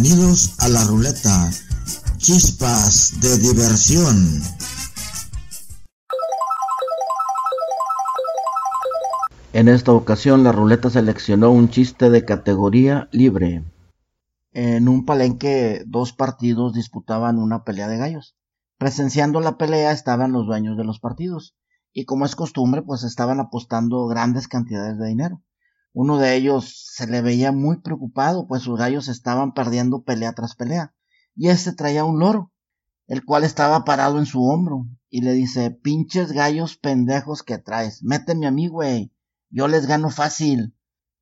Bienvenidos a la ruleta. Chispas de diversión. En esta ocasión la ruleta seleccionó un chiste de categoría libre. En un palenque dos partidos disputaban una pelea de gallos. Presenciando la pelea estaban los dueños de los partidos y como es costumbre pues estaban apostando grandes cantidades de dinero. Uno de ellos se le veía muy preocupado pues sus gallos estaban perdiendo pelea tras pelea y este traía un loro, el cual estaba parado en su hombro y le dice pinches gallos pendejos que traes, méteme a mí güey, yo les gano fácil.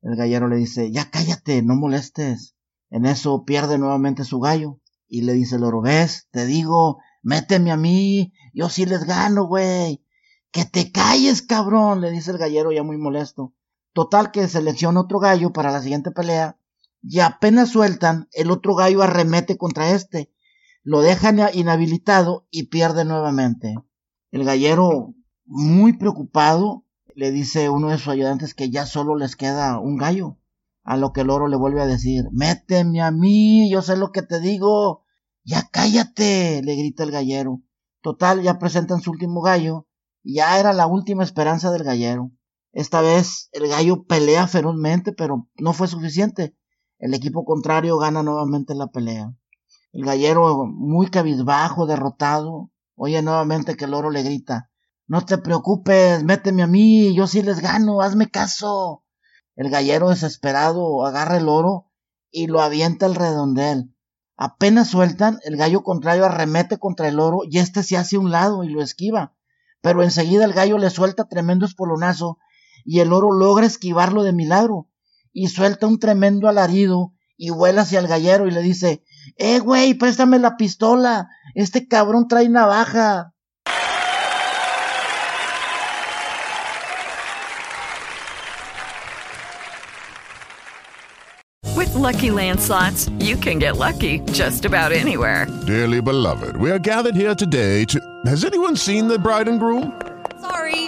El gallero le dice ya cállate, no molestes. En eso pierde nuevamente su gallo y le dice el loro, ves, te digo, méteme a mí, yo sí les gano, güey. Que te calles, cabrón, le dice el gallero ya muy molesto. Total que selecciona otro gallo para la siguiente pelea y apenas sueltan, el otro gallo arremete contra este. Lo dejan inhabilitado y pierde nuevamente. El gallero, muy preocupado, le dice a uno de sus ayudantes que ya solo les queda un gallo. A lo que el oro le vuelve a decir, méteme a mí, yo sé lo que te digo. Ya cállate, le grita el gallero. Total, ya presentan su último gallo, ya era la última esperanza del gallero. Esta vez el gallo pelea ferozmente, pero no fue suficiente. El equipo contrario gana nuevamente la pelea. El gallero, muy cabizbajo, derrotado, oye nuevamente que el oro le grita, no te preocupes, méteme a mí, yo sí les gano, hazme caso. El gallero desesperado agarra el oro y lo avienta al redondel. Apenas sueltan, el gallo contrario arremete contra el oro y este se hace a un lado y lo esquiva. Pero enseguida el gallo le suelta tremendo espolonazo y el oro logra esquivarlo de milagro y suelta un tremendo alarido y vuela hacia el gallero y le dice, eh, güey, préstame la pistola, este cabrón trae navaja. With Lucky Land slots, you can get lucky just about anywhere. Dearly beloved, we are gathered here today to. Has anyone seen the bride and groom? Sorry,